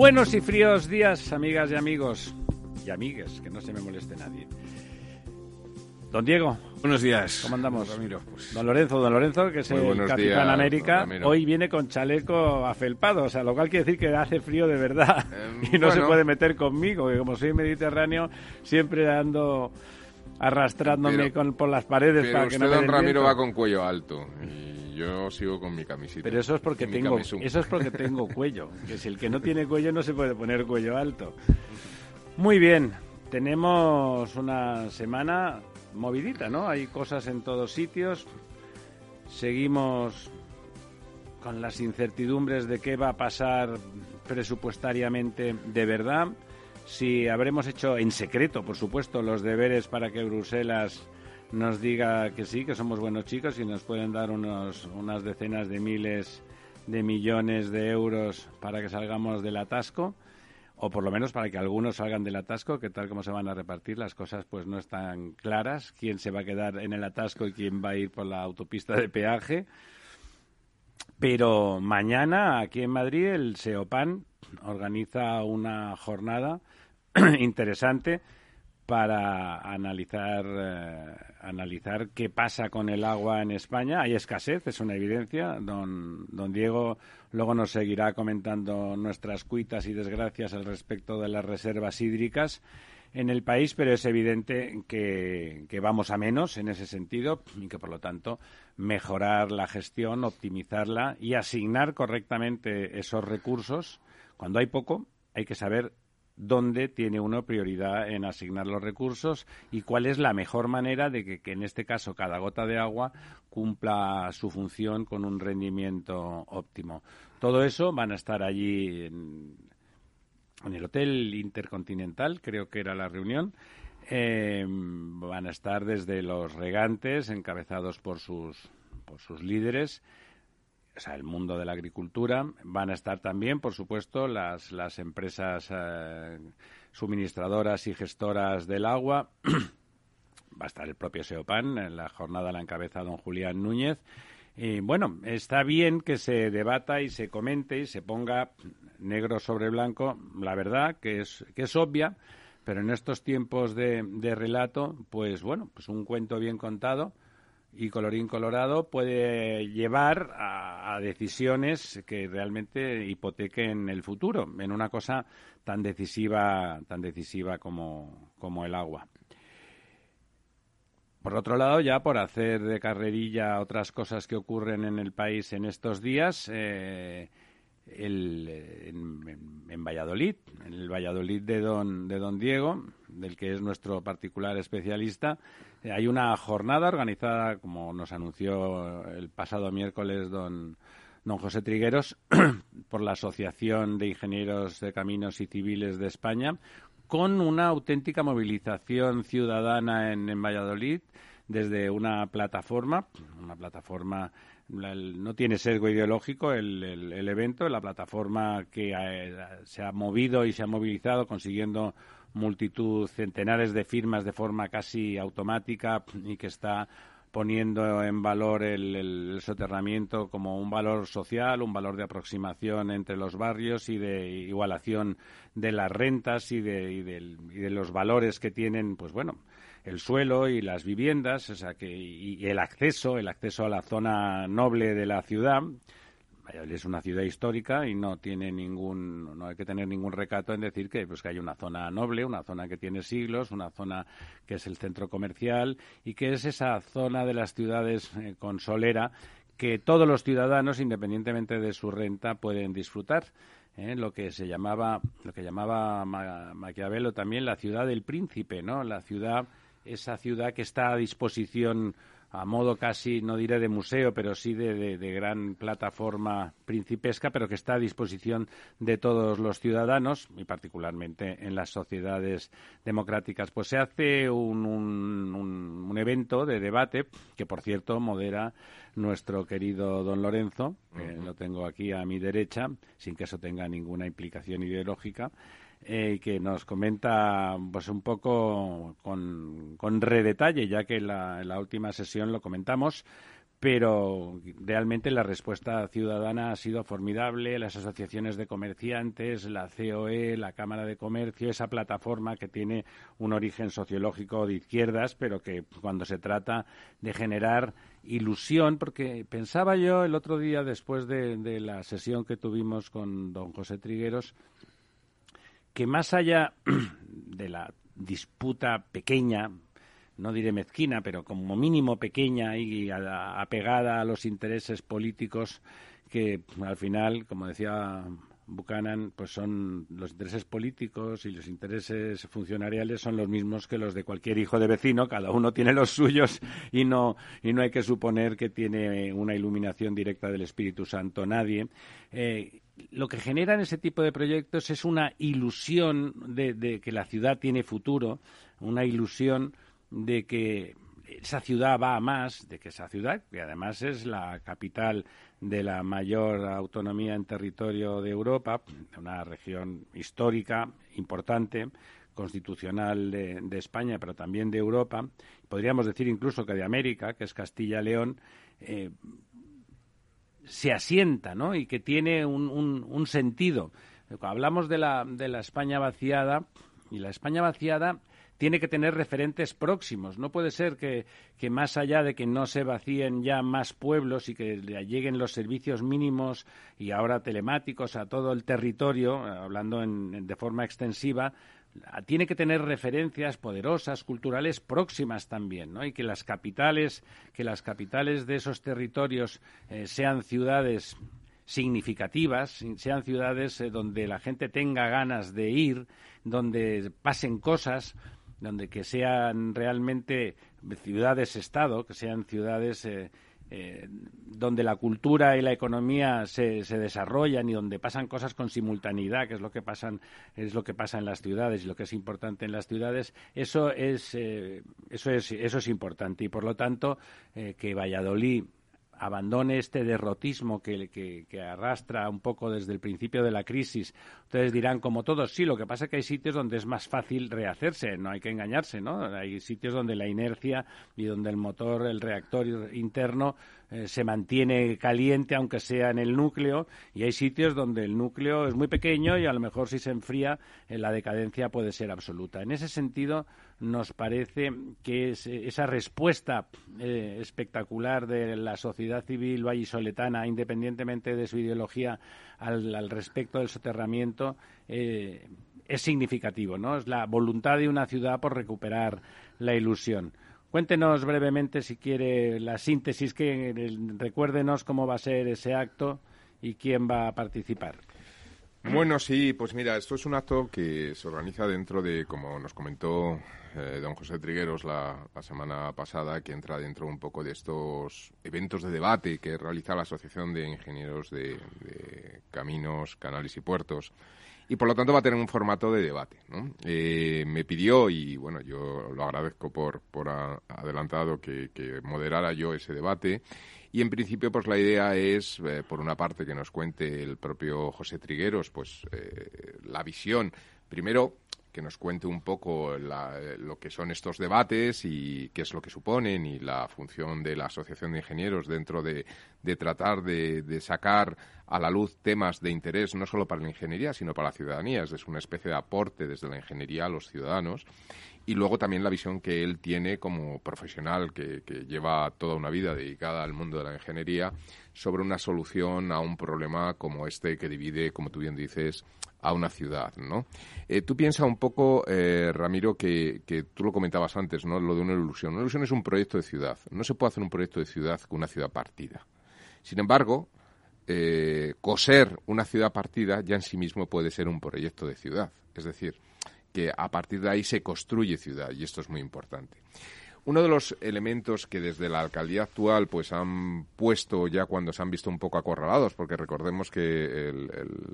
Buenos y fríos días, amigas y amigos. Y amigues, que no se me moleste nadie. Don Diego. Buenos días. ¿Cómo andamos? Ramiro, pues, Don Lorenzo, don Lorenzo, que es el Capitán días, América, hoy viene con chaleco afelpado, o sea, lo cual quiere decir que hace frío de verdad Em, y no se puede meter conmigo, que como soy mediterráneo, siempre ando arrastrándome Pero- con, por las paredes Pero para usted, que no me don Ramiro, va con cuello alto. Y yo sigo con mi camisita. Pero eso es porque tengo eso es porque tengo cuello, que si el que no tiene cuello no se puede poner cuello alto. Muy bien, tenemos una semana movidita, ¿no? Hay cosas en todos sitios. Seguimos con las incertidumbres de qué va a pasar presupuestariamente de verdad. Si habremos hecho en secreto, por supuesto, los deberes para que Bruselas nos diga que sí, que somos buenos chicos y nos pueden dar unos, unas decenas de miles de millones de euros para que salgamos del atasco o por lo menos para que algunos salgan del atasco, que tal como se van a repartir las cosas pues no están claras, quién se va a quedar en el atasco y quién va a ir por la autopista de peaje. Pero mañana aquí en Madrid el SEOPAN organiza una jornada interesante para analizar eh, analizar qué pasa con el agua en España. Hay escasez, es una evidencia. Don, don Diego luego nos seguirá comentando nuestras cuitas y desgracias al respecto de las reservas hídricas en el país, pero es evidente que, que vamos a menos en ese sentido y que, por lo tanto, mejorar la gestión, optimizarla y asignar correctamente esos recursos. Cuando hay poco, hay que saber dónde tiene uno prioridad en asignar los recursos y cuál es la mejor manera de que, que en este caso cada gota de agua cumpla su función con un rendimiento óptimo. Todo eso van a estar allí en, el Hotel Intercontinental, creo que era la reunión. Eh, van a estar desde los regantes, encabezados por sus, por sus líderes, el mundo de la agricultura. Van a estar también, por supuesto, las, las empresas eh, suministradoras y gestoras del agua. Va a estar el propio SEOPAN, en la jornada la encabeza don Julián Núñez. Y bueno, está bien que se debata y se comente y se ponga negro sobre blanco la verdad, que es, que es obvia, pero en estos tiempos de, de relato, pues bueno, pues un cuento bien contado y colorín colorado puede llevar a, decisiones que realmente hipotequen el futuro en una cosa tan decisiva tan decisiva como, como el agua. Por otro lado, ya por hacer de carrerilla otras cosas que ocurren en el país en estos días, eh, el, en Valladolid, en el Valladolid de don, de don Diego, del que es nuestro particular especialista, eh, hay una jornada organizada, como nos anunció el pasado miércoles don, don José Trigueros, por la Asociación de Ingenieros de Caminos y Civiles de España, con una auténtica movilización ciudadana en, en Valladolid desde una plataforma, una plataforma no tiene sesgo ideológico el, el- el evento, la plataforma que eh, se ha movido y se ha movilizado consiguiendo multitud, centenares de firmas de forma casi automática y que está poniendo en valor el, el- soterramiento como un valor social, un valor de aproximación entre los barrios y de igualación de las rentas y de, y del- y de los valores que tienen, pues bueno, el suelo y las viviendas, o sea que y, el acceso, el acceso a la zona noble de la ciudad. Es una ciudad histórica y no tiene ningún, no hay que tener ningún recato en decir que, pues, que hay una zona noble, una zona que tiene siglos, una zona que es el centro comercial y que es esa zona de las ciudades eh, con solera que todos los ciudadanos, independientemente de su renta, pueden disfrutar. ¿eh? Lo que se llamaba, lo que llamaba Ma- Maquiavelo también la ciudad del príncipe, ¿no? La ciudad, esa ciudad que está a disposición a modo casi, no diré de museo, pero sí de, gran plataforma principesca, pero que está a disposición de todos los ciudadanos y particularmente en las sociedades democráticas. Pues se hace un, un, evento de debate que, por cierto, modera nuestro querido don Lorenzo, que lo tengo aquí a mi derecha, sin que eso tenga ninguna implicación ideológica eh, que nos comenta pues un poco con, con redetalle, ya que en la última sesión lo comentamos, pero realmente la respuesta ciudadana ha sido formidable. Las asociaciones de comerciantes, la COE, la Cámara de Comercio, esa plataforma que tiene un origen sociológico de izquierdas, pero que cuando se trata de generar ilusión, porque pensaba yo el otro día, después de, de la sesión que tuvimos con don José Trigueros, que más allá de la disputa pequeña, no diré mezquina, pero como mínimo pequeña y apegada a los intereses políticos que al final, como decía Buchanan, pues son los intereses políticos y los intereses funcionariales son los mismos que los de cualquier hijo de vecino, cada uno tiene los suyos y no, y no hay que suponer que tiene una iluminación directa del Espíritu Santo nadie. Eh, lo que generan ese tipo de proyectos es una ilusión de, que la ciudad tiene futuro, una ilusión de que esa ciudad va a más, de que esa ciudad, que además es la capital de la mayor autonomía en territorio de Europa, una región histórica importante, constitucional de, España, pero también de Europa, podríamos decir incluso que de América, que es Castilla-León, eh, se asienta, ¿no? Y que tiene un, un, sentido. Hablamos de la, de la España vaciada y la España vaciada tiene que tener referentes próximos. No puede ser que, que, más allá de que no se vacíen ya más pueblos y que lleguen los servicios mínimos y ahora telemáticos a todo el territorio, hablando de forma extensiva, tiene que tener referencias poderosas, culturales próximas también, ¿no? Y que las capitales, que las capitales de esos territorios eh, sean ciudades significativas, sean ciudades eh, donde la gente tenga ganas de ir, donde pasen cosas, donde que sean realmente ciudades-estado, que sean ciudades eh, eh, donde la cultura y la economía se, se, desarrollan y donde pasan cosas con simultaneidad, que es lo que pasan es lo que pasa en las ciudades y lo que es importante en las ciudades, eso es eh, eso es eso es importante. Y por lo tanto eh, que Valladolid abandone este derrotismo que, que, arrastra un poco desde el principio de la crisis. Ustedes dirán, como todos, sí, lo que pasa es que hay sitios donde es más fácil rehacerse, no hay que engañarse, ¿no? Hay sitios donde la inercia y donde el motor, el reactor interno eh, se mantiene caliente aunque sea en el núcleo y hay sitios donde el núcleo es muy pequeño y a lo mejor si se enfría eh, la decadencia puede ser absoluta. En ese sentido nos parece que esa respuesta eh, espectacular de la sociedad civil vallisoletana, independientemente de su ideología al, respecto del soterramiento, es significativo, ¿no? Es la voluntad de una ciudad por recuperar la ilusión. Cuéntenos brevemente, si quiere, la síntesis, que recuérdenos cómo va a ser ese acto y quién va a participar. Bueno, sí, pues mira, esto es un acto que se organiza dentro de, como nos comentó eh, don José Trigueros la, semana pasada, que entra dentro un poco de estos eventos de debate que realiza la Asociación de Ingenieros de Caminos, Canales y Puertos y por lo tanto va a tener un formato de debate. ¿no? Eh, me pidió, y bueno, yo lo agradezco por, por adelantado que, moderara yo ese debate. Y en principio, pues la idea es, eh, por una parte, que nos cuente el propio José Trigueros, pues eh, la visión, primero, que nos cuente un poco lo que son estos debates y qué es lo que suponen y la función de la Asociación de Ingenieros dentro de, tratar de, sacar a la luz temas de interés no solo para la ingeniería, sino para la ciudadanía. Es una especie de aporte desde la ingeniería a los ciudadanos. Y luego también la visión que él tiene como profesional que, lleva toda una vida dedicada al mundo de la ingeniería sobre una solución a un problema como este que divide, como tú bien dices, a una ciudad, ¿no? Eh, tú piensas un poco, eh, Ramiro, que, que, tú lo comentabas antes, ¿no? Lo de una ilusión. Una ilusión es un proyecto de ciudad. No se puede hacer un proyecto de ciudad con una ciudad partida. Sin embargo, eh, coser una ciudad partida ya en sí mismo puede ser un proyecto de ciudad. Es decir, que a partir de ahí se construye ciudad y esto es muy importante. Uno de los elementos que desde la alcaldía actual pues han puesto ya cuando se han visto un poco acorralados, porque recordemos que el,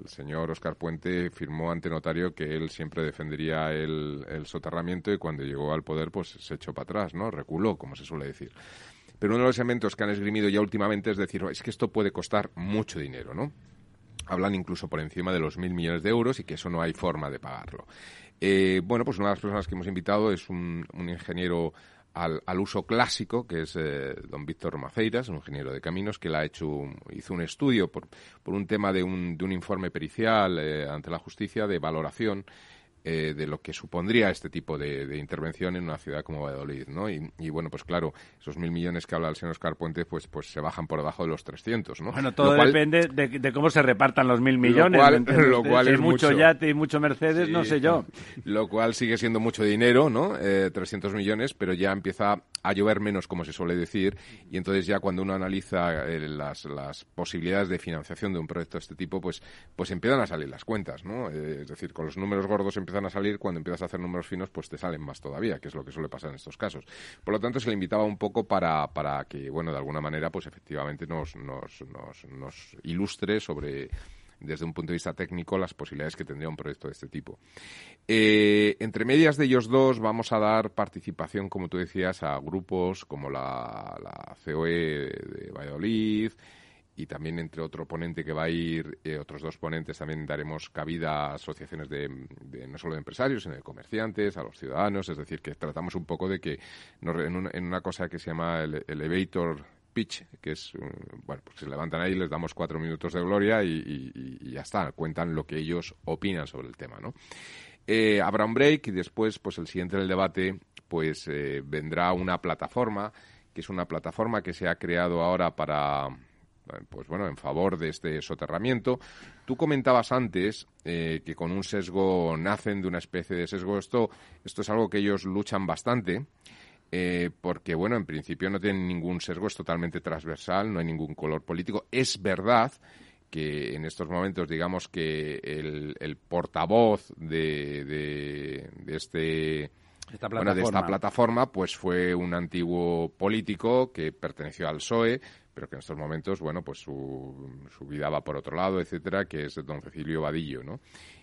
señor Oscar Puente firmó ante notario que él siempre defendería el, el soterramiento y cuando llegó al poder pues se echó para atrás, ¿no? Reculó, como se suele decir. Pero uno de los elementos que han esgrimido ya últimamente es decir, es que esto puede costar mucho dinero, ¿no? Hablan incluso por encima de los mil millones de euros y que eso no hay forma de pagarlo. Eh, bueno, pues una de las personas que hemos invitado es un, ingeniero al, uso clásico, que es eh, don Víctor Maceiras, un ingeniero de caminos, que la ha hecho, hizo un estudio por, por un tema de un, de un informe pericial eh, ante la justicia de valoración eh, de lo que supondría este tipo de, intervención en una ciudad como Valladolid, ¿no? Y, bueno, pues claro, esos mil millones que habla el señor Oscar Puente, pues, pues se bajan por debajo de los 300, ¿no? Bueno, todo depende de, cómo se repartan los mil millones. Lo cual, es mucho, yate y mucho Mercedes, no sé yo. Lo cual sigue siendo mucho dinero, ¿no? 300 eh, millones, pero ya empieza a llover menos, como se suele decir, y entonces ya cuando uno analiza eh, las, las, posibilidades de financiación de un proyecto de este tipo, pues, pues empiezan a salir las cuentas, ¿no? es decir, con los números gordos a salir, cuando empiezas a hacer números finos, pues te salen más todavía, que es lo que suele pasar en estos casos. Por lo tanto, se le invitaba un poco para, para que, bueno, de alguna manera, pues efectivamente nos, nos, nos, nos ilustre sobre desde un punto de vista técnico las posibilidades que tendría un proyecto de este tipo. Eh, entre medias de ellos dos vamos a dar participación, como tú decías, a grupos como la, la COE de Valladolid, y también entre otro ponente que va a ir, eh, otros dos ponentes, también daremos cabida a asociaciones de, no solo de empresarios, sino de comerciantes, a los ciudadanos, es decir, que tratamos un poco de que en, una cosa que se llama el elevator pitch, que es, bueno, pues se levantan ahí, les damos cuatro minutos de gloria y, ya está, cuentan lo que ellos opinan sobre el tema, ¿no? Eh, habrá un break y después, pues el siguiente del debate, pues eh, vendrá una plataforma, que es una plataforma que se ha creado ahora para pues bueno, en favor de este soterramiento. Tú comentabas antes eh, que con un sesgo nacen de una especie de sesgo. Esto, esto es algo que ellos luchan bastante. Eh, porque, bueno, en principio no tienen ningún sesgo, es totalmente transversal, no hay ningún color político. Es verdad que en estos momentos, digamos que el, portavoz de, de, este Bueno, de esta plataforma, pues fue un antiguo político que perteneció al PSOE, pero que en estos momentos, bueno, pues su, su, vida va por otro lado, etcétera, que es don Cecilio Vadillo, ¿no?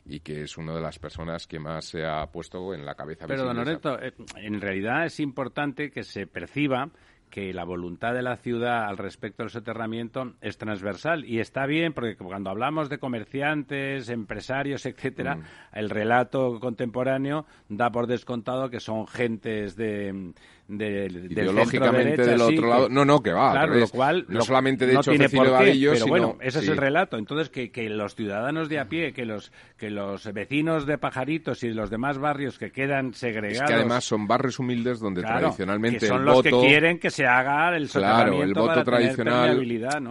Y que es una de las personas que más se ha puesto en la cabeza. Pero, don Loreto, eh, en realidad es importante que se perciba que la voluntad de la ciudad al respecto del soterramiento es transversal y está bien porque cuando hablamos de comerciantes, empresarios, etcétera, mm. el relato contemporáneo da por descontado que son gentes de, de, ideológicamente del otro lado. No, no, que va. Claro, lo cual no solamente de hecho tiene por qué, pero bueno, ese es el relato. Entonces que, que los ciudadanos de a pie, que los que los vecinos de Pajaritos y los demás barrios que quedan segregados. Es que además son barrios humildes donde tradicionalmente que son los que quieren que se haga el Claro, el voto tradicional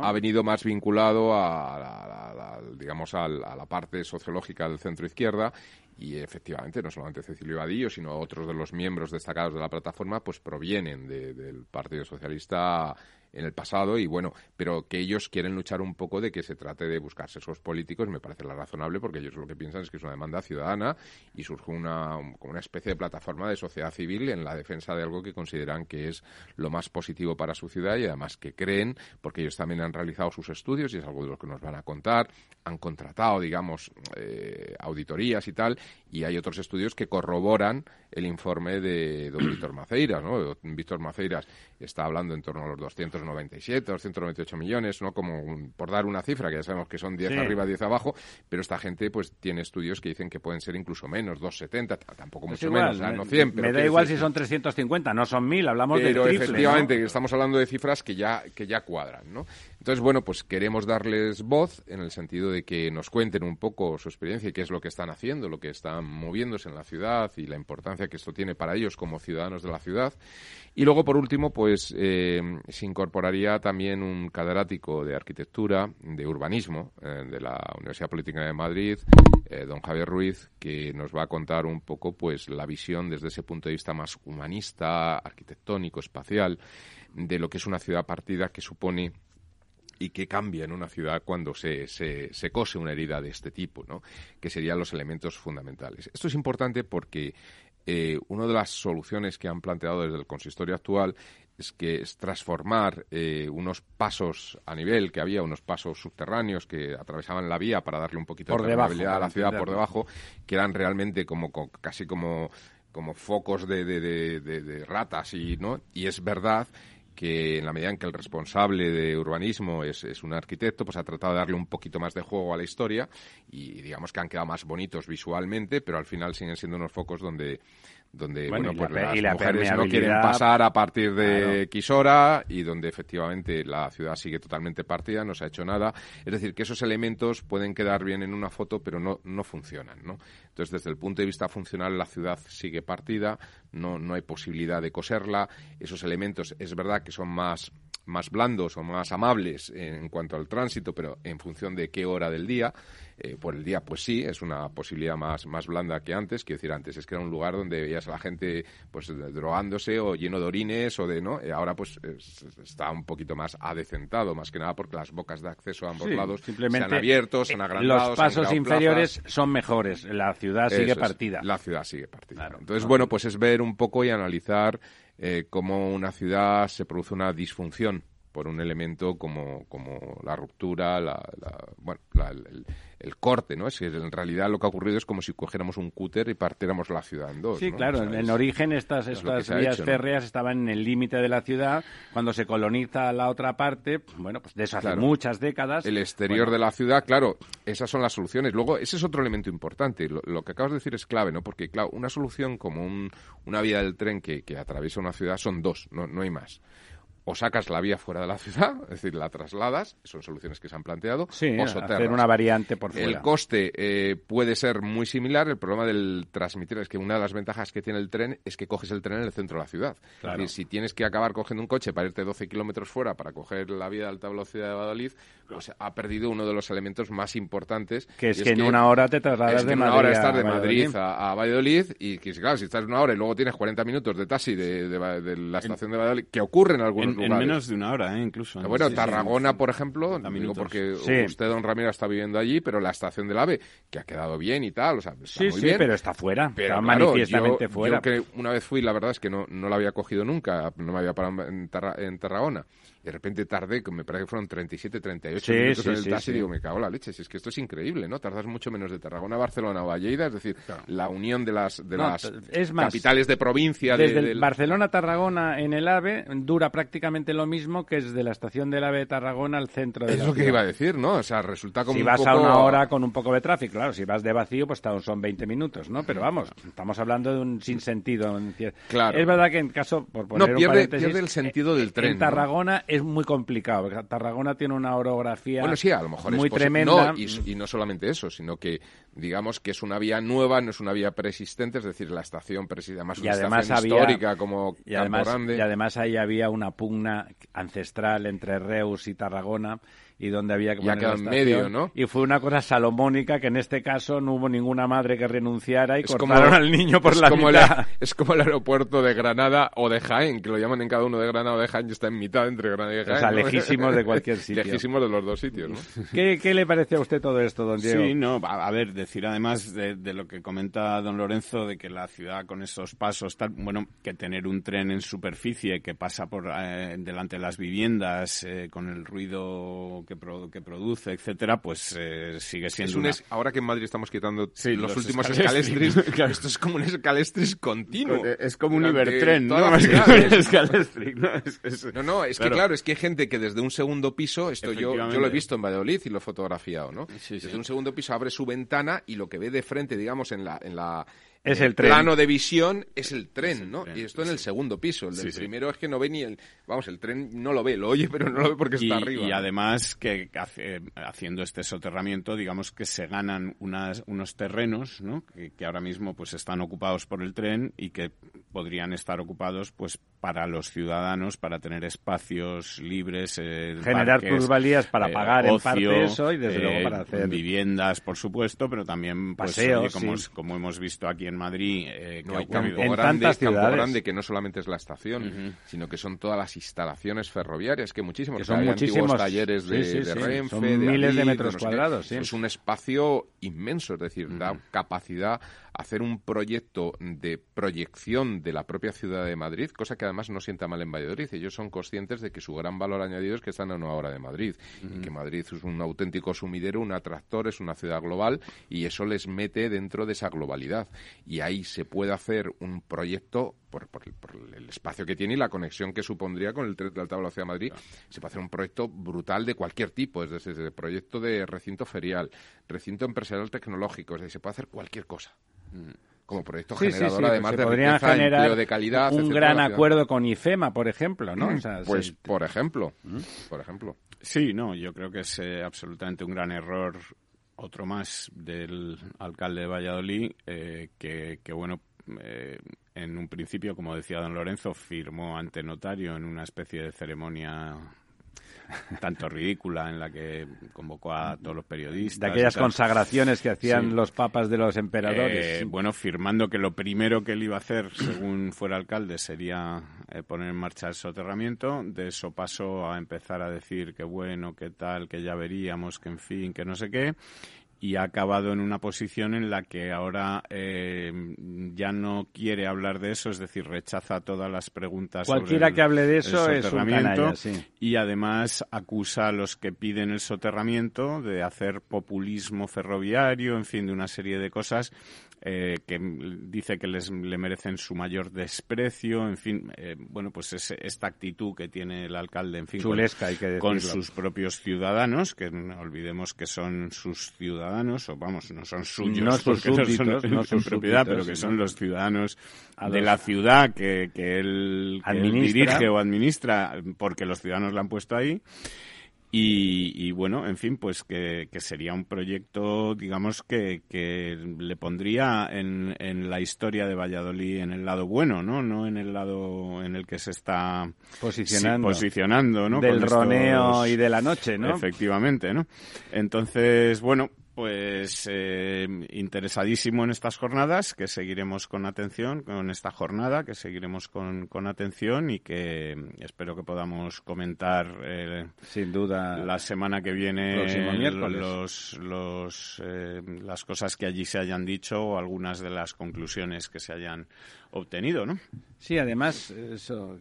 ha venido más vinculado a, digamos a la parte sociológica del centro izquierda y efectivamente no solamente Cecilio Vadillo, sino otros de los miembros destacados de la plataforma, pues provienen del Partido Socialista en el pasado y bueno, pero que ellos quieren luchar un poco de que se trate de buscar esos políticos me parece la razonable porque ellos lo que piensan es que es una demanda ciudadana y surge una, una especie de plataforma de sociedad civil en la defensa de algo que consideran que es lo más positivo para su ciudad y además que creen, porque ellos también han realizado sus estudios y es algo de lo que nos van a contar, han contratado, digamos, eh, auditorías y tal, y hay otros estudios que corroboran el informe de don Víctor Maceiras, ¿no? Víctor Maceiras está hablando en torno a los 297, 298 millones, ¿no? Como por dar una cifra, que ya sabemos que son 10 arriba, 10 abajo, pero esta gente pues tiene estudios que dicen que pueden ser incluso menos, 270, tampoco mucho menos, no 100. me da igual si son 350, no son 1000, hablamos de Pero efectivamente, estamos hablando de cifras que ya, que ya cuadran, ¿no? Entonces, bueno, pues queremos darles voz en el sentido de que nos cuenten un poco su experiencia y qué es lo que están haciendo, lo que están moviéndose en la ciudad y la importancia que esto tiene para ellos como ciudadanos de la ciudad. Y luego, por último, pues eh, se incorporaría también un catedrático de arquitectura, de urbanismo, eh, de la Universidad Política de Madrid, eh, don Javier Ruiz, que nos va a contar un poco pues la visión desde ese punto de vista más humanista, arquitectónico, espacial, de lo que es una ciudad partida que supone y qué cambia en una ciudad cuando se, se, cose una herida de este tipo, ¿no? que serían los elementos fundamentales. Esto es importante porque eh, una de las soluciones que han planteado desde el consistorio actual es que es transformar eh, unos pasos a nivel que había, unos pasos subterráneos que atravesaban la vía para darle un poquito por de debajo, a la ciudad por debajo, que eran realmente como, casi como como focos de, de, de, de, ratas y no y es verdad que en la medida en que el responsable de urbanismo es, es, un arquitecto, pues ha tratado de darle un poquito más de juego a la historia y digamos que han quedado más bonitos visualmente, pero al final siguen siendo unos focos donde donde bueno, pues las mujeres no quieren pasar a partir de X hora y donde efectivamente la ciudad sigue totalmente partida, no se ha hecho nada. Es decir, que esos elementos pueden quedar bien en una foto, pero no, no funcionan, ¿no? Entonces, desde el punto de vista funcional, la ciudad sigue partida, no, no hay posibilidad de coserla. Esos elementos es verdad que son más más blandos o más amables en cuanto al tránsito, pero en función de qué hora del día. Eh, por el día, pues sí, es una posibilidad más, más blanda que antes. Quiero decir, antes es que era un lugar donde veías a la gente pues drogándose o lleno de orines o de, ¿no? Eh, ahora pues está un poquito más adecentado, más que nada porque las bocas de acceso a ambos lados simplemente se han abierto, se han agrandado. Los pasos inferiores son mejores, la ciudad sigue partida. la ciudad sigue partida. Entonces, bueno, pues es ver un poco y analizar eh, cómo una ciudad se produce una disfunción por un elemento como, como la ruptura, la, bueno, el, corte, ¿no? Es que en realidad lo que ha ocurrido es como si cogiéramos un cúter y partiéramos la ciudad en dos. Sí, claro. en origen estas, estas vías férreas estaban en el límite de la ciudad. Cuando se coloniza la otra parte, bueno, pues de eso hace muchas décadas. El exterior de la ciudad, claro, esas son las soluciones. Luego, ese es otro elemento importante. Lo, que acabas de decir es clave, ¿no? Porque, claro, una solución como un, una vía del tren que, que atraviesa una ciudad son dos, no, no hay más o sacas la vía fuera de la ciudad, es decir, la trasladas, son soluciones que se han planteado, sí, o hacer una variante por fuera. El coste eh, puede ser muy similar, el problema del transmitir es que una de las ventajas que tiene el tren es que coges el tren en el centro de la ciudad. Es decir, si tienes que acabar cogiendo un coche para irte 12 kilómetros fuera para coger la vía de alta velocidad de Valladolid, pues ha perdido uno de los elementos más importantes. Que es, que, en una hora te trasladas de Madrid, una hora estás de Madrid a, Valladolid y que, claro, si estás una hora y luego tienes 40 minutos de taxi de, la estación de Valladolid, que ocurre en algunos en, menos de una hora, ¿eh? incluso. Bueno, Tarragona, por ejemplo, digo porque usted, don Ramiro, está viviendo allí, pero la estación del AVE, que ha quedado bien y tal, o sea, está muy sí, pero está fuera, está manifiestamente fuera. Yo que una vez fui, la verdad es que no, no la había cogido nunca, no me había parado en, en Tarragona de repente tardé, que me parece que fueron 37, 38 minutos en el taxi, y digo, me cago en la leche, si es que esto es increíble, ¿no? Tardas mucho menos de Tarragona a Barcelona o a Lleida, es decir, la unión de las, de las capitales de provincia. Desde Barcelona-Tarragona en el AVE dura prácticamente lo mismo que desde la estación del AVE de Tarragona al centro de Es lo que iba a decir, ¿no? O sea, resulta como Si vas a una hora con un poco de tráfico, claro, si vas de vacío, pues son 20 minutos, ¿no? Pero vamos, estamos hablando de un sinsentido. Claro. Es verdad que en caso, por poner no, pierde, un paréntesis, el sentido del tren. En Tarragona es muy complicado. Tarragona tiene una orografía bueno, sí, a lo mejor muy es tremenda. No, y, no solamente eso, sino que digamos que es una vía nueva, no es una vía preexistente, es decir, la estación preexistente, además una además estación histórica como y además, y además ahí había una pugna ancestral entre Reus y Tarragona y donde había que poner en medio, ¿no? Y fue una cosa salomónica que en este caso no hubo ninguna madre que renunciara y cortaron al niño por la como mitad. es como el aeropuerto de Granada o de Jaén, que lo llaman en cada uno de Granada o de Jaén y está en mitad entre Granada y Jaén. O sea, lejísimos de cualquier sitio. lejísimos de los dos sitios, ¿no? ¿Qué, ¿Qué, le parece a usted todo esto, don Diego? Sí, no, a, ver, decir además de, lo que comenta don Lorenzo, de que la ciudad con esos pasos, tal, bueno, que tener un tren en superficie que pasa por eh, delante de las viviendas eh, con el ruido que, que produce etcétera, pues eh, sigue siendo Ahora que en Madrid estamos quitando los, últimos escalestris, esto es como un escalestris continuo. Es como un Ibertren, ¿no? ¿no? no, es que claro, es que hay gente que desde un segundo piso, esto yo, yo lo he visto en Valladolid y lo he fotografiado, ¿no? desde un segundo piso abre su ventana y lo que ve de frente, digamos, en la, en la es el, tren. plano de visión es el tren, ¿no? y esto en el segundo piso. El del primero es que no ve ni el... Vamos, el tren no lo ve, lo oye, pero no lo ve porque está arriba. Y además que haciendo este soterramiento, digamos que se ganan unas, unos terrenos, ¿no? Que, ahora mismo pues están ocupados por el tren y que podrían estar ocupados pues para los ciudadanos, para tener espacios libres, eh, generar plusvalías para eh, pagar en parte eso y desde luego eh, para hacer viviendas, por supuesto, pero también pues, paseos, como, como hemos visto aquí en Madrid. Eh, no hay campo, en grande, tantas campo grande que no solamente es la estación, sino que son todas las instalaciones ferroviarias, que muchísimos, Que son hay muchísimos- talleres de, sí, sí, de sí, Renfe, son de miles de metros no sé qué. cuadrados. Es un espacio inmenso, es decir, da capacidad a hacer un proyecto de proyección de la propia ciudad de Madrid, cosa que además no sienta mal en Valladolid. Ellos son conscientes de que su gran valor añadido es que están a una hora de Madrid y que Madrid es un auténtico sumidero, un atractor, es una ciudad global y eso les mete dentro de esa globalidad. Y ahí se puede hacer un proyecto por, por el- por el espacio que tiene y la conexión que supondría con el tren de alta velocidad de Madrid. Se puede hacer un proyecto brutal de cualquier tipo, es decir, desde proyecto de recinto ferial, recinto empresarial tecnológico, es decir, se puede hacer cualquier cosa. Como proyecto Sí, sí, generador, sí, además de podrían riqueza, generar empleo de calidad. un etcétera, gran acuerdo con IFEMA, por ejemplo, ¿no? O sea, Pues, sí. por ejemplo, por ejemplo. Sí, no, yo creo que es eh, absolutamente un gran error, otro más del alcalde de Valladolid, eh, que, bueno, eh, en un principio, como decía don Lorenzo, firmó ante notario en una especie de ceremonia tanto ridícula en la que convocó a todos los periodistas. de aquellas consagraciones que hacían Sí. los papas de los emperadores. Eh, bueno, firmando que lo primero que él iba a hacer, según fuera alcalde, sería eh, poner en marcha el soterramiento. De eso pasó a empezar a decir que bueno, que tal, que ya veríamos, que en fin, que no sé qué. Y ha acabado en una posición en la que ahora eh, ya no quiere hablar de eso, es decir, rechaza todas las preguntas. sobre Cualquiera el- que hable de el eso es un canalla, sí. y además acusa a los que piden el soterramiento de hacer populismo ferroviario, en fin, de una serie de cosas eh, que dice que les le merecen su mayor desprecio, en fin, eh, bueno, pues es esta actitud que tiene el alcalde, en fin, con- Chulesca, hay que con decirlo. sus propios ciudadanos, que no olvidemos que son sus ciudadanos, o vamos, no son suyos, No sus no son súbditos, no en propiedad, súbditos, pero que son los ciudadanos de la ciudad que, que él, que él dirige o administra, porque los ciudadanos la han puesto ahí. Y, y, bueno, en fin, pues que, que sería un proyecto, digamos, que, que le pondría en, en la historia de Valladolid en el lado bueno, ¿no? No en el lado en el que se está Posicionando. sí, posicionando, ¿no? Del Con roneo estos- y de la noche, ¿no? Efectivamente, ¿no? Entonces, bueno, pues eh, interesadísimo en estas jornadas, que seguiremos con atención, con esta jornada, que seguiremos con, con atención y que espero que podamos comentar eh, Sin duda. la semana que viene los, los, eh, las cosas que allí se hayan dicho o algunas de las conclusiones que se hayan obtenido, ¿no? Sí, además, eso,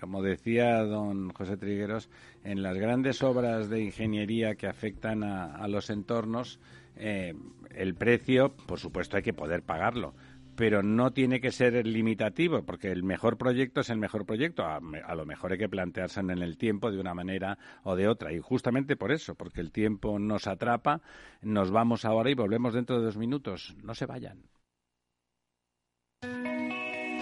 como decía don José Trigueros, en las grandes obras de ingeniería que afectan a, los entornos, eh, el precio, por supuesto, hay que poder pagarlo. Pero no tiene que ser limitativo, porque el mejor proyecto es el mejor proyecto. A, a lo mejor hay que plantearse en el tiempo de una manera o de otra. Y justamente por eso, porque el tiempo nos atrapa, nos vamos ahora y volvemos dentro de dos minutos. No se vayan.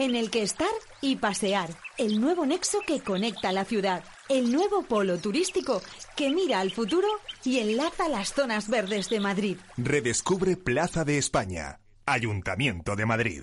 en el que estar y pasear. El nuevo nexo que conecta la ciudad. El nuevo polo turístico que mira al futuro y enlaza las zonas verdes de Madrid. Redescubre Plaza de España. Ayuntamiento de Madrid.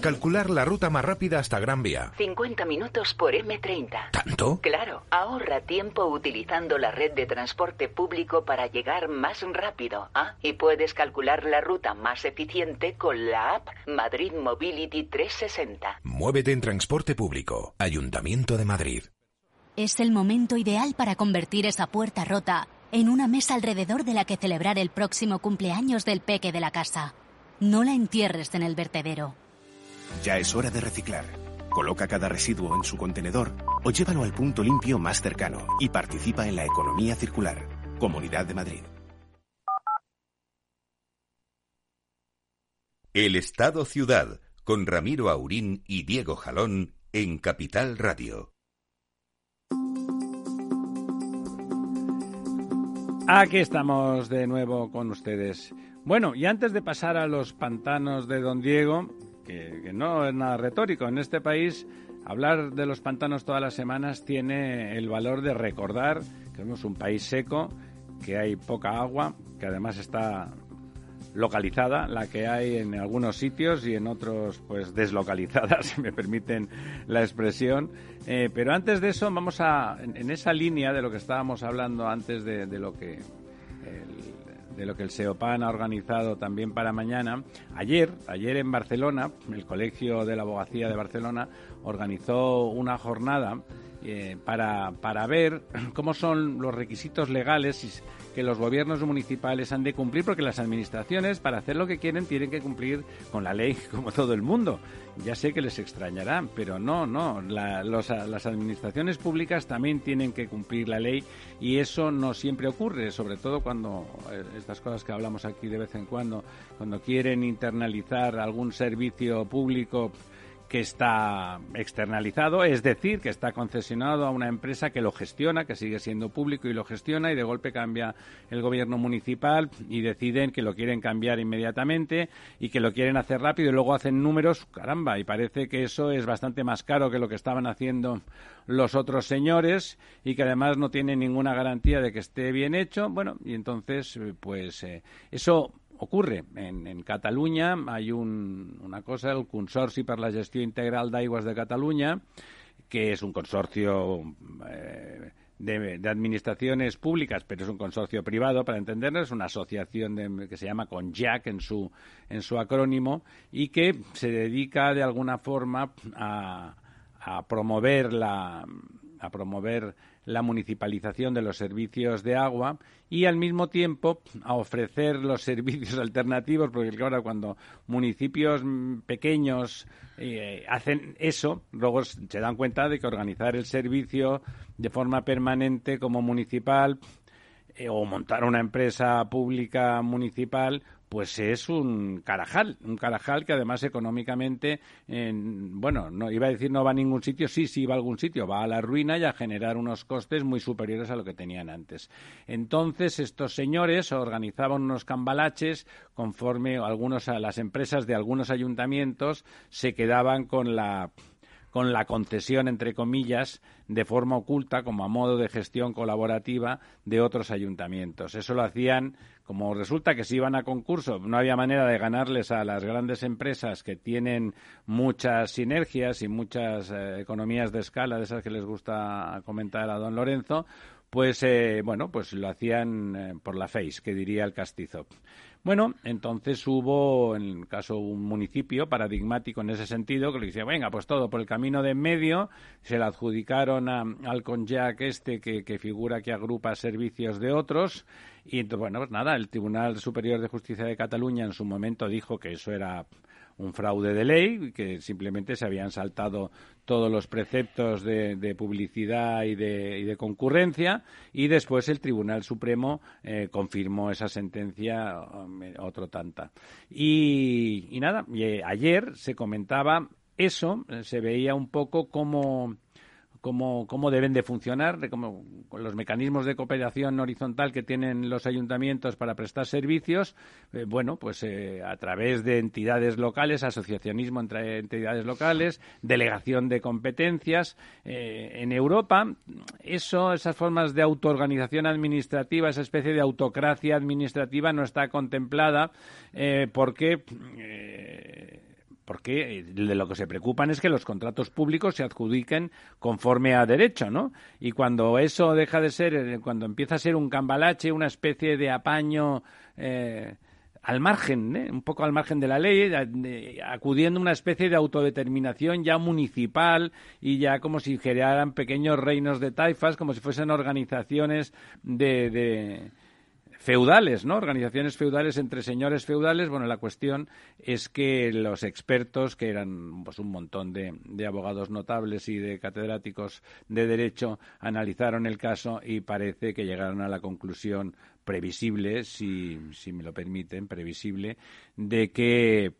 Calcular la ruta más rápida hasta Gran Vía. 50 minutos por M30. ¿Tanto? Claro, ahorra tiempo utilizando la red de transporte público para llegar más rápido. ¿ah? Y puedes calcular la ruta más eficiente con la app Madrid Mobility 360. Muévete en transporte público. Ayuntamiento de Madrid. Es el momento ideal para convertir esa puerta rota en una mesa alrededor de la que celebrar el próximo cumpleaños del peque de la casa. No la entierres en el vertedero. Ya es hora de reciclar. Coloca cada residuo en su contenedor o llévalo al punto limpio más cercano y participa en la economía circular. Comunidad de Madrid. El Estado Ciudad con Ramiro Aurín y Diego Jalón en Capital Radio. Aquí estamos de nuevo con ustedes. Bueno, y antes de pasar a los pantanos de Don Diego, que, no es nada retórico. En este país, hablar de los pantanos todas las semanas tiene el valor de recordar que somos un país seco, que hay poca agua, que además está localizada, la que hay en algunos sitios y en otros pues deslocalizada, si me permiten la expresión. Eh, pero antes de eso, vamos a, en, esa línea de lo que estábamos hablando antes de, de lo que de lo que el SEOPAN ha organizado también para mañana. Ayer, ayer en Barcelona, el Colegio de la Abogacía de Barcelona organizó una jornada eh, para, para ver cómo son los requisitos legales que los gobiernos municipales han de cumplir, porque las administraciones, para hacer lo que quieren, tienen que cumplir con la ley como todo el mundo. Ya sé que les extrañará, pero no, no. las administraciones públicas también tienen que cumplir la ley y eso no siempre ocurre, sobre todo cuando eh, estas cosas que hablamos aquí de vez en cuando, cuando quieren internalizar algún servicio público que está externalizado, es decir, que está concesionado a una empresa que lo gestiona, que sigue siendo público y lo gestiona, y de golpe cambia el gobierno municipal y deciden que lo quieren cambiar inmediatamente y que lo quieren hacer rápido y luego hacen números, caramba, y parece que eso es bastante más caro que lo que estaban haciendo los otros señores y que además no tienen ninguna garantía de que esté bien hecho. Bueno, y entonces, pues eh, eso ocurre. En, en Cataluña hay un, una cosa, el Consorci per la Gestió Integral d'Aigües de Cataluña, que es un consorcio eh, de, administraciones públicas, pero es un consorcio privado, para entendernos, una asociación que se llama CONJAC en su, en su acrónimo y que se dedica de alguna forma a, a promover la a promover la municipalización de los servicios de agua y al mismo tiempo a ofrecer los servicios alternativos, porque claro, cuando municipios pequeños eh, hacen eso, luego se dan cuenta de que organizar el servicio de forma permanente como municipal eh, o montar una empresa pública municipal pues es un carajal, un carajal que además económicamente, bueno, no iba a decir no va a ningún sitio, sí, sí va a algún sitio, va a la ruina y a generar unos costes muy superiores a lo que tenían antes. Entonces estos señores organizaban unos cambalaches conforme algunos a las empresas de algunos ayuntamientos se quedaban con la con la concesión, entre comillas, de forma oculta, como a modo de gestión colaborativa de otros ayuntamientos. Eso lo hacían, como resulta que si iban a concurso, no había manera de ganarles a las grandes empresas que tienen muchas sinergias y muchas eh, economías de escala, de esas que les gusta comentar a don Lorenzo, pues eh, bueno, pues lo hacían eh, por la face, que diría el castizo. Bueno, entonces hubo, en el caso, un municipio paradigmático en ese sentido, que le decía, venga, pues todo por el camino de en medio, se le adjudicaron al Conjac este que, que figura que agrupa servicios de otros, y entonces, bueno, pues nada, el Tribunal Superior de Justicia de Cataluña en su momento dijo que eso era un fraude de ley, que simplemente se habían saltado todos los preceptos de, publicidad y de, concurrencia, y después el Tribunal Supremo eh, confirmó esa sentencia, otro tanta. Y, y nada, eh, ayer se comentaba eso, se veía un poco como cómo, cómo deben de funcionar, de cómo, con los mecanismos de cooperación horizontal que tienen los ayuntamientos para prestar servicios, eh, bueno, pues eh, a través de entidades locales, asociacionismo entre entidades locales, delegación de competencias. Eh, en Europa, eso, esas formas de autoorganización administrativa, esa especie de autocracia administrativa no está contemplada porque porque de lo que se preocupan es que los contratos públicos se adjudiquen conforme a derecho, ¿no? Y cuando eso deja de ser, cuando empieza a ser un cambalache, una especie de apaño eh, al margen, ¿eh? un poco al margen de la ley, acudiendo a una especie de autodeterminación ya municipal y ya como si generaran pequeños reinos de taifas, como si fuesen organizaciones de, feudales, ¿no? Organizaciones feudales entre señores feudales. Bueno, la cuestión es que los expertos, que eran pues un montón de, abogados notables y de catedráticos de derecho, analizaron el caso y parece que llegaron a la conclusión previsible, si, si me lo permiten, previsible, de que,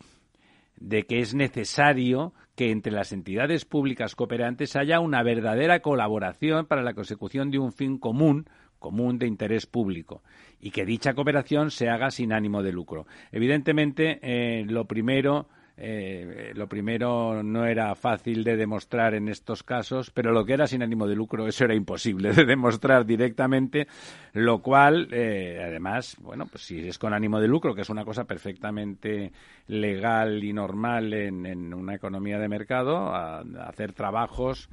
de que es necesario que entre las entidades públicas cooperantes haya una verdadera colaboración para la consecución de un fin común común de interés público y que dicha cooperación se haga sin ánimo de lucro. Evidentemente, eh, lo primero eh, lo primero no era fácil de demostrar en estos casos, pero lo que era sin ánimo de lucro, eso era imposible de demostrar directamente, lo cual, eh, además, bueno, pues si es con ánimo de lucro, que es una cosa perfectamente legal y normal en, una economía de mercado, hacer trabajos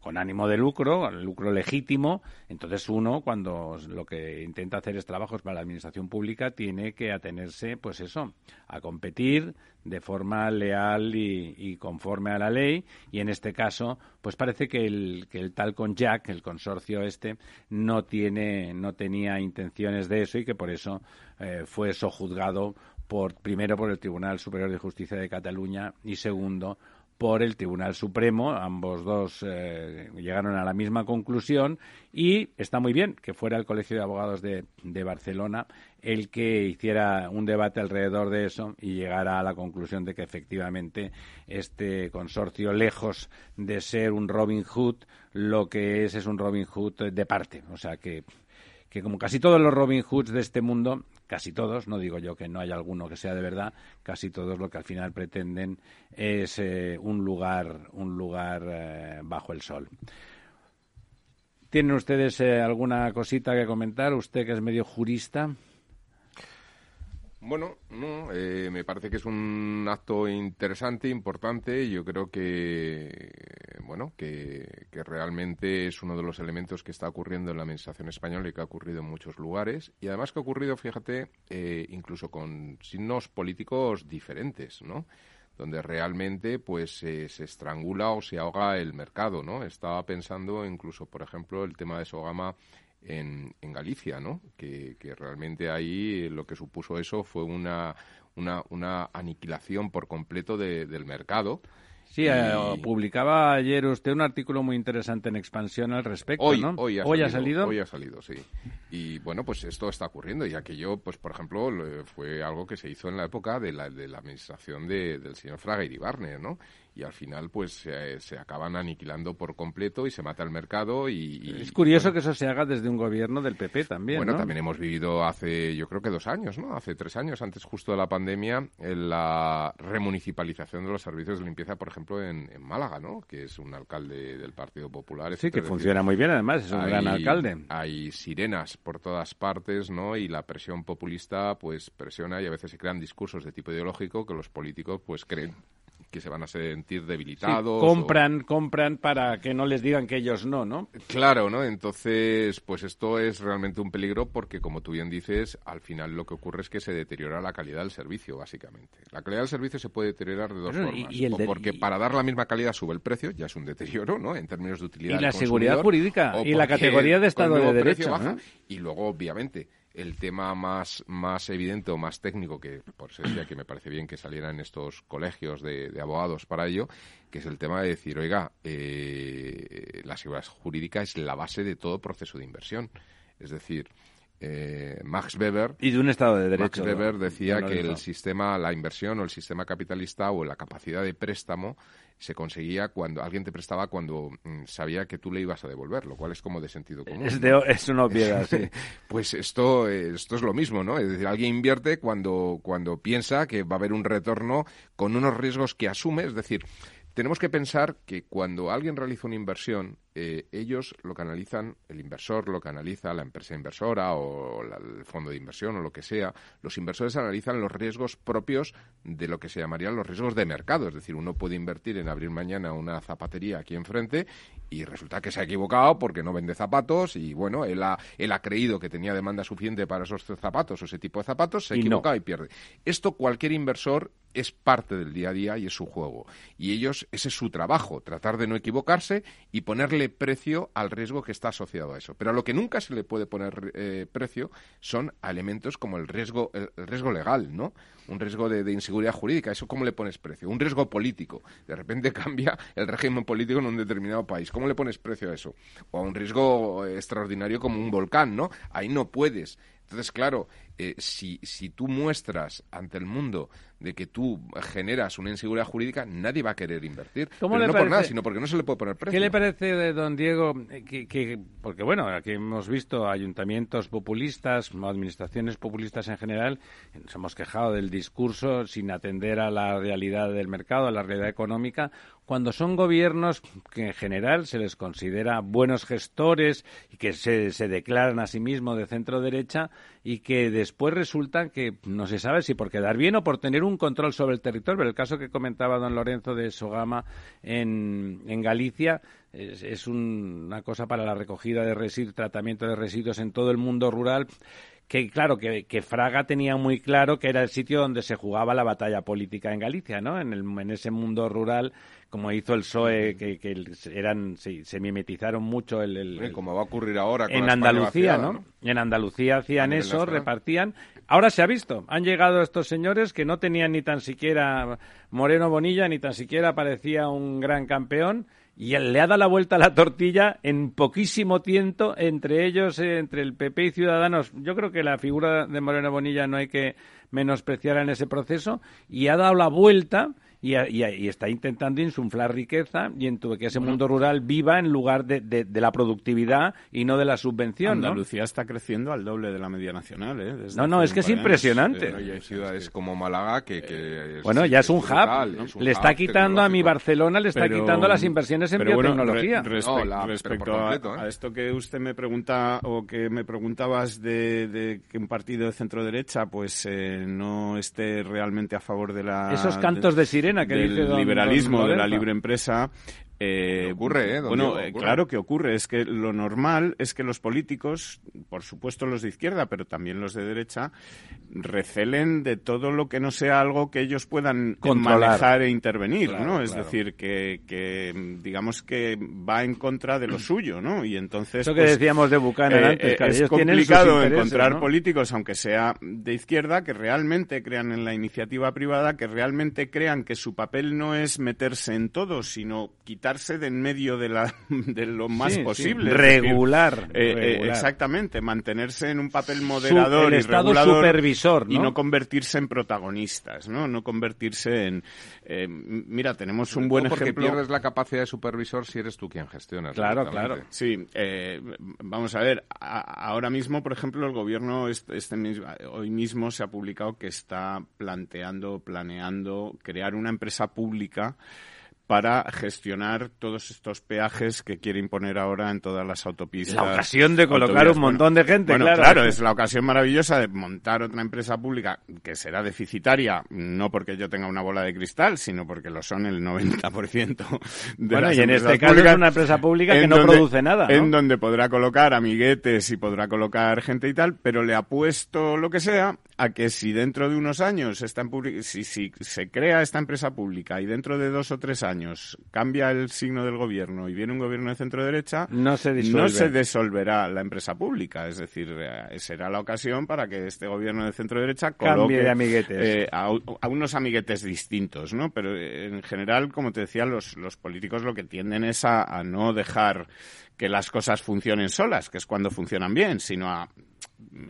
con ánimo de lucro, lucro legítimo, entonces uno cuando lo que intenta hacer es trabajos para la administración pública tiene que atenerse, pues eso, a competir de forma leal y, conforme a la ley. Y en este caso, pues parece que el, que el tal con Jack, el consorcio este, no tiene, no tenía intenciones de eso y que por eso eh, fue sojuzgado por primero por el Tribunal Superior de Justicia de Cataluña y segundo por el Tribunal Supremo. Ambos dos eh, llegaron a la misma conclusión y está muy bien que fuera el Colegio de Abogados de, de, Barcelona el que hiciera un debate alrededor de eso y llegara a la conclusión de que efectivamente este consorcio, lejos de ser un Robin Hood, lo que es es un Robin Hood de parte. O sea que que como casi todos los Robin Hoods de este mundo, casi todos, no digo yo que no haya alguno que sea de verdad, casi todos lo que al final pretenden es eh, un lugar, un lugar eh, bajo el sol. ¿Tienen ustedes eh, alguna cosita que comentar? Usted que es medio jurista. Bueno, no, eh, me parece que es un acto interesante, importante. Yo creo que, bueno, que, realmente es uno de los elementos que está ocurriendo en la administración española y que ha ocurrido en muchos lugares. Y además que ha ocurrido, fíjate, eh, incluso con signos políticos diferentes, ¿no? donde realmente pues se estrangula o se ahoga el mercado, ¿no? Estaba pensando incluso, por ejemplo, el tema de Sogama en, en Galicia, ¿no? Que, que, realmente ahí lo que supuso eso fue una, una, una aniquilación por completo del mercado. Sí, eh, publicaba ayer usted un artículo muy interesante en Expansión al respecto, hoy, ¿no? Hoy ha, salido, Hoy ha salido, sí. Y bueno, pues esto está ocurriendo y aquello, pues por ejemplo, fue algo que se hizo en la época de la, de la administración de, del señor Fraga y Barner, ¿no? Y al final pues se, acaban aniquilando por completo y se mata el mercado y, es curioso que eso se haga desde un gobierno del PP también bueno también hemos vivido hace yo creo que dos años no hace tres años antes justo de la pandemia la remunicipalización de los servicios de limpieza por ejemplo en, Málaga no que es un alcalde del Partido Popular sí que funciona muy bien además es un gran alcalde. hay sirenas por todas partes no y la presión populista pues presiona y a veces se crean discursos de tipo ideológico que los políticos pues creen que se van a sentir debilitados. compran, compran para que no les digan que ellos no, ¿no? Claro, ¿no? Entonces, pues esto es realmente un peligro porque, como tú bien dices, al final lo que ocurre es que se deteriora la calidad del servicio, básicamente. La calidad del servicio se puede deteriorar de dos formas. porque para dar la misma calidad sube el precio, ya es un deterioro, ¿no? En términos de utilidad. Y la seguridad jurídica y la categoría de Estado de Derecho. Y luego, obviamente, el tema más, más evidente o más técnico, que por eso decía que me parece bien que salieran estos colegios de, abogados para ello, que es el tema de decir, oiga, eh, la seguridad jurídica es la base de todo proceso de inversión. Es decir, eh, Max Weber. Y de un Estado de Derecho. Max Weber decía que el sistema, la inversión o el sistema capitalista o la capacidad de préstamo se conseguía cuando alguien te prestaba cuando mm, sabía que tú le ibas a devolver, lo cual es como de sentido común. Es, de, es una obviedad, sí. pues esto, esto es lo mismo, ¿no? Es decir, alguien invierte cuando, cuando piensa que va a haber un retorno con unos riesgos que asume, es decir, tenemos que pensar que cuando alguien realiza una inversión, eh, ellos lo que analizan, el inversor lo que analiza, la empresa inversora o el fondo de inversión o lo que sea, los inversores analizan los riesgos propios de lo que se llamarían los riesgos de mercado. Es decir, uno puede invertir en abrir mañana una zapatería aquí enfrente y resulta que se ha equivocado porque no vende zapatos y bueno, él ha, él ha creído que tenía demanda suficiente para esos zapatos o ese tipo de zapatos, se ha equivocado y pierde. Esto cualquier inversor es parte del día a día y es su juego. Y ellos, ese es su trabajo, tratar de no equivocarse y ponerle precio al riesgo que está asociado a eso. Pero a lo que nunca se le puede poner eh, precio son elementos como el riesgo, el, riesgo legal, ¿no? Un riesgo de, inseguridad jurídica. ¿Eso cómo le pones precio? Un riesgo político. De repente cambia el régimen político en un determinado país. ¿Cómo le pones precio a eso? O a un riesgo extraordinario como un volcán, ¿no? Ahí no puedes. Entonces, claro, eh, si, si tú muestras ante el mundo de que tú generas una inseguridad jurídica, nadie va a querer invertir. Pero no por nada, sino porque no se le puede poner precio. ¿Qué le parece, de don Diego, eh, que, porque bueno, aquí hemos visto ayuntamientos populistas, administraciones populistas en general, nos hemos quejado del discurso sin atender a la realidad del mercado, a la realidad económica, cuando son gobiernos que en general se les considera buenos gestores y que se, se declaran a sí mismos de centro derecha y que después resulta que no se sabe si por quedar bien o por tener un control sobre el territorio. Pero el caso que comentaba don Lorenzo de Sogama en, en Galicia es, una cosa para la recogida de residuos, tratamiento de residuos en todo el mundo rural que claro, que, Fraga tenía muy claro que era el sitio donde se jugaba la batalla política en Galicia, ¿no? En, el, en ese mundo rural, como hizo el PSOE, que, eran, se mimetizaron mucho el... como va a ocurrir ahora En Andalucía, ¿no? En Andalucía hacían eso, repartían. Ahora se ha visto, han llegado estos señores que no tenían ni tan siquiera Moreno Bonilla, ni tan siquiera parecía un gran campeón, y le ha dado la vuelta a la tortilla en poquísimo tiempo entre ellos, eh, entre el PP y Ciudadanos. Yo creo que la figura de Moreno Bonilla no hay que menospreciar en ese proceso y ha dado la vuelta y, está intentando insuflar riqueza y en que ese mundo rural viva en lugar de, de, la productividad y no de la subvención. Andalucía está creciendo al doble de la media nacional. ¿eh? no, no, es que es impresionante. hay ciudades como Málaga que... bueno, ya es un hub. le está quitando a mi Barcelona, le está quitando las inversiones en biotecnología. respecto ¿eh? a, esto que usted me pregunta o que me preguntabas de, que un partido de centro derecha pues eh, no esté realmente a favor de la... Esos cantos de, sirena del liberalismo, de la libre empresa, eh, ocurre, ¿eh? Bueno, eh, claro que ocurre. Es que lo normal es que los políticos, por supuesto los de izquierda, pero también los de derecha, recelen de todo lo que no sea algo que ellos puedan manejar e intervenir, ¿no? Es decir, que, digamos que va en contra de lo suyo, ¿no? Y entonces... Eso que pues, decíamos de Buchanan antes, que Es complicado encontrar políticos, aunque sea de izquierda, que realmente crean en la iniciativa privada, que realmente crean que su papel no es meterse en todo, sino quitar de en medio de, la, de lo más posible. Regular, eh, eh, exactamente, mantenerse en un papel moderador y supervisor, y no convertirse en protagonistas, ¿no? No convertirse en... Eh, mira, tenemos un buen porque ejemplo... pierdes la capacidad de supervisor si eres tú quien gestiona. Claro, claro. Sí, vamos a ver, ahora mismo, por ejemplo, el gobierno este, este hoy mismo se ha publicado que está planteando, planeando crear una empresa pública para gestionar todos estos peajes que quiere imponer ahora en todas las autopistas. La ocasión de colocar un montón de gente, bueno, claro. es la ocasión maravillosa de montar otra empresa pública que será deficitaria, no porque yo tenga una bola de cristal, sino porque lo son el 90% de bueno, y en este caso es una empresa pública que no produce nada, ¿no? En donde podrá colocar amiguetes y podrá colocar gente y tal, pero le apuesto lo que sea a que si dentro de unos años está en si, si se crea esta empresa pública y dentro de dos o tres años cambia el signo del gobierno y viene un gobierno de centro derecha, no se, no se disolverá la empresa pública. Es decir, eh, será la ocasión para que este gobierno de centro derecha coloque eh, a, unos amiguetes distintos, ¿no? Pero eh, en general, como te decía, los, los políticos lo que tienden es a no dejar que las cosas funcionen solas, que es cuando funcionan bien, sino a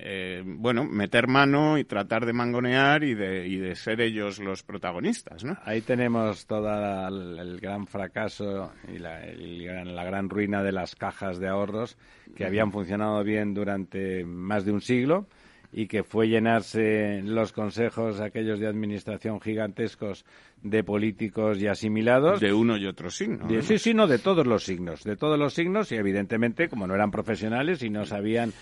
eh, bueno, meter mano y tratar de mangonear y de, y de ser ellos los protagonistas, ¿no? Ahí tenemos todo el, gran fracaso y la, la, gran ruina de las cajas de ahorros que habían funcionado bien durante más de un siglo y que fue llenarse los consejos aquellos de administración gigantescos de políticos y asimilados. De uno y otro signo. sí, sí, no, de todos los signos, de todos los signos y evidentemente como no eran profesionales y no sabían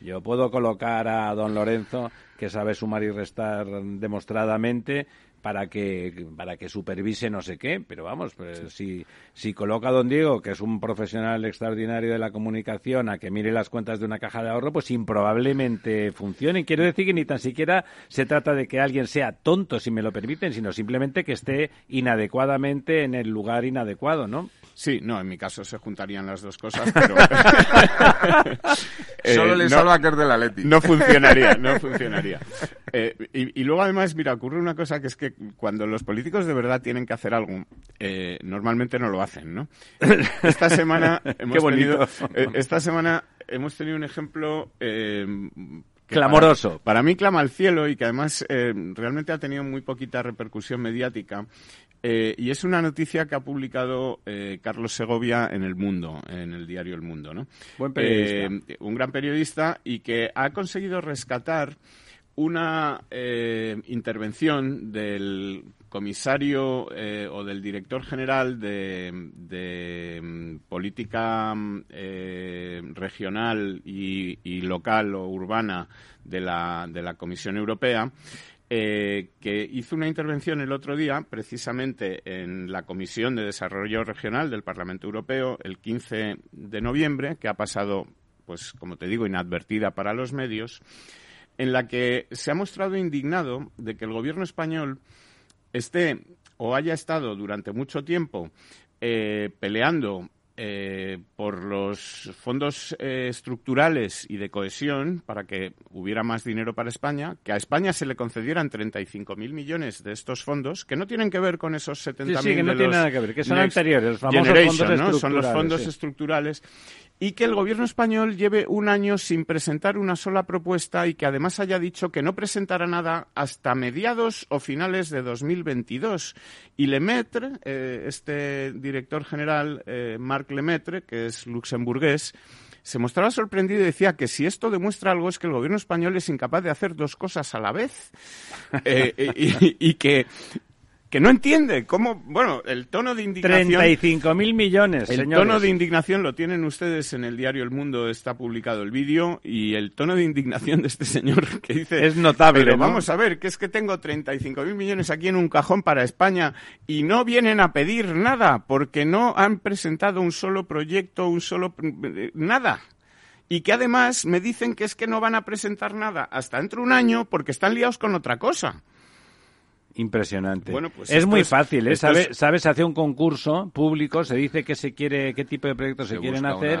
yo puedo colocar a don Lorenzo, que sabe sumar y restar demostradamente, para que para que supervise no sé qué, pero vamos, pues, si, si coloca a don Diego, que es un profesional extraordinario de la comunicación, a que mire las cuentas de una caja de ahorro, pues improbablemente funcione. Quiero decir que ni tan siquiera se trata de que alguien sea tonto, si me lo permiten, sino simplemente que esté inadecuadamente en el lugar inadecuado, ¿no? Sí, no, en mi caso se juntarían las dos cosas, pero... Solo le eh, salva que es de la Leti. No funcionaría, no funcionaría. Eh, y, luego además, mira, ocurre una cosa que es que cuando los políticos de verdad tienen que hacer algo, eh, normalmente no lo hacen, ¿no? Esta semana hemos tenido... esta semana hemos tenido un ejemplo... Clamoroso. Para, mí clama al cielo y que además realmente ha tenido muy poquita repercusión mediática eh, y es una noticia que ha publicado eh, Carlos Segovia en El Mundo, en el diario El Mundo, ¿no? Buen periodista. Eh, un gran periodista y que ha conseguido rescatar una intervención del comisario o del director general de, mm, política regional y, y, local o urbana de la, de la Comisión Europea eh, que hizo una intervención el otro día, precisamente en la Comisión de Desarrollo Regional del Parlamento Europeo, el 15 de noviembre, que ha pasado, pues como te digo, inadvertida para los medios, en la que se ha mostrado indignado de que el gobierno español esté o haya estado durante mucho tiempo eh, peleando eh, por los fondos eh, estructurales y de cohesión para que hubiera más dinero para España, que a España se le concedieran 35.000 millones de estos fondos, que no tienen que ver con esos 70.000 sí, sí, que no tienen nada que ver, que son anteriores, los famosos fondos estructurales. Son los fondos estructurales y que el gobierno español lleve un año sin presentar una sola propuesta y que además haya dicho que no presentará nada hasta mediados o finales de 2022. Y Lemaitre, eh, este director general, eh, Marc Lemaitre, que es luxemburgués, se mostraba sorprendido y decía que si esto demuestra algo es que el gobierno español es incapaz de hacer dos cosas a la vez. Eh, y, que que no entiende cómo, bueno, el tono de indignación... 35.000 millones, El tono de indignación lo tienen ustedes en el diario El Mundo, está publicado el vídeo, y el tono de indignación de este señor que dice... Es notable, Pero vamos a ver, que es que tengo 35.000 millones aquí en un cajón para España y no vienen a pedir nada, porque no han presentado un solo proyecto, un solo... nada. Y que además me dicen que es que no van a presentar nada hasta dentro de un año porque están liados con otra cosa. Impresionante. Bueno, pues es muy fácil, ¿eh? ¿Sabes? Se hace un concurso público, se dice qué se quiere, qué tipo de proyectos se, quieren hacer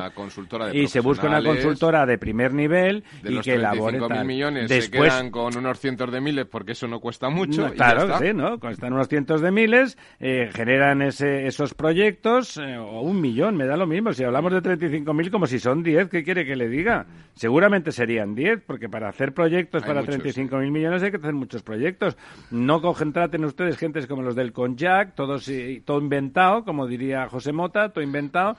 y se busca una consultora de primer nivel y que elabore tal. millones Después, se quedan con unos cientos de miles porque eso no cuesta mucho. claro, sí, ¿no? Cuestan unos cientos de miles, eh, generan ese, esos proyectos eh, o un millón, me da lo mismo. Si hablamos de 35.000 como si son 10, ¿qué quiere que le diga? Seguramente serían 10 porque para hacer proyectos para 35.000 millones hay que hacer muchos proyectos. No cogen traten ustedes gentes como los del Conjac, todos, todo inventado, como diría José Mota, todo inventado,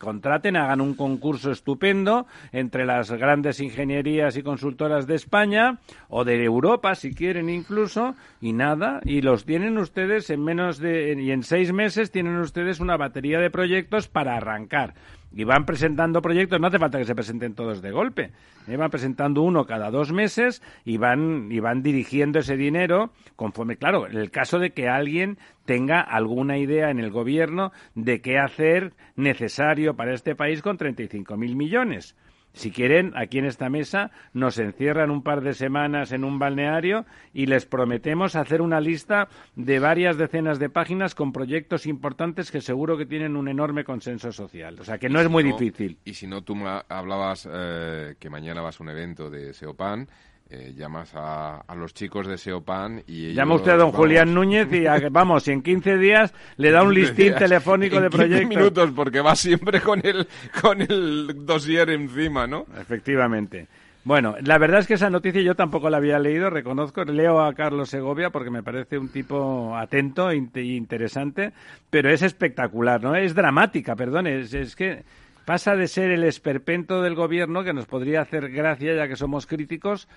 contraten, hagan un concurso estupendo entre las grandes ingenierías y consultoras de España o de Europa, si quieren incluso, y nada, y los tienen ustedes en menos de, y en seis meses tienen ustedes una batería de proyectos para arrancar y van presentando proyectos, no hace falta que se presenten todos de golpe, ¿eh? van presentando uno cada dos meses y van, y van dirigiendo ese dinero conforme, claro, en el caso de que alguien tenga alguna idea en el gobierno de qué hacer necesario para este país con 35.000 millones. Si quieren, aquí en esta mesa nos encierran un par de semanas en un balneario y les prometemos hacer una lista de varias decenas de páginas con proyectos importantes que seguro que tienen un enorme consenso social. O sea que no es muy difícil. Y si no, tú hablabas eh, que mañana vas a un evento de SEOPAN eh, llamas a, los chicos de Seopan y Llama usted a don Julián Núñez y vamos, y en 15 días le da un listín telefónico de proyectos. minutos, porque va siempre con el, con el dossier encima, ¿no? Efectivamente. Bueno, la verdad es que esa noticia yo tampoco la había leído, reconozco, leo a Carlos Segovia porque me parece un tipo atento e interesante, pero es espectacular, ¿no? Es dramática, perdón, es, es que pasa de ser el esperpento del gobierno, que nos podría hacer gracia ya que somos críticos,